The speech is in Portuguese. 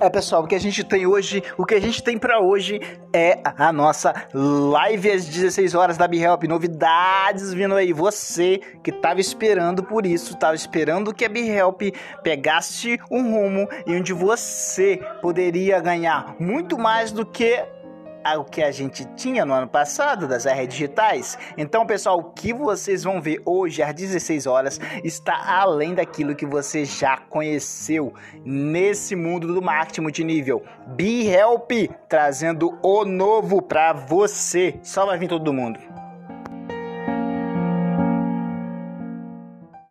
É, pessoal, o que a gente tem hoje, o que a gente tem para hoje é a nossa live às 16 horas da BeHelp. Novidades vindo aí. Você que tava esperando por isso, tava esperando que a BeHelp pegasse um rumo e onde você poderia ganhar muito mais do que o que a gente tinha no ano passado das redes digitais. Então, pessoal, o que vocês vão ver hoje às 16 horas está além daquilo que você já conheceu nesse mundo do marketing multinível. BeHelp trazendo o novo para você. Só vai vir todo mundo.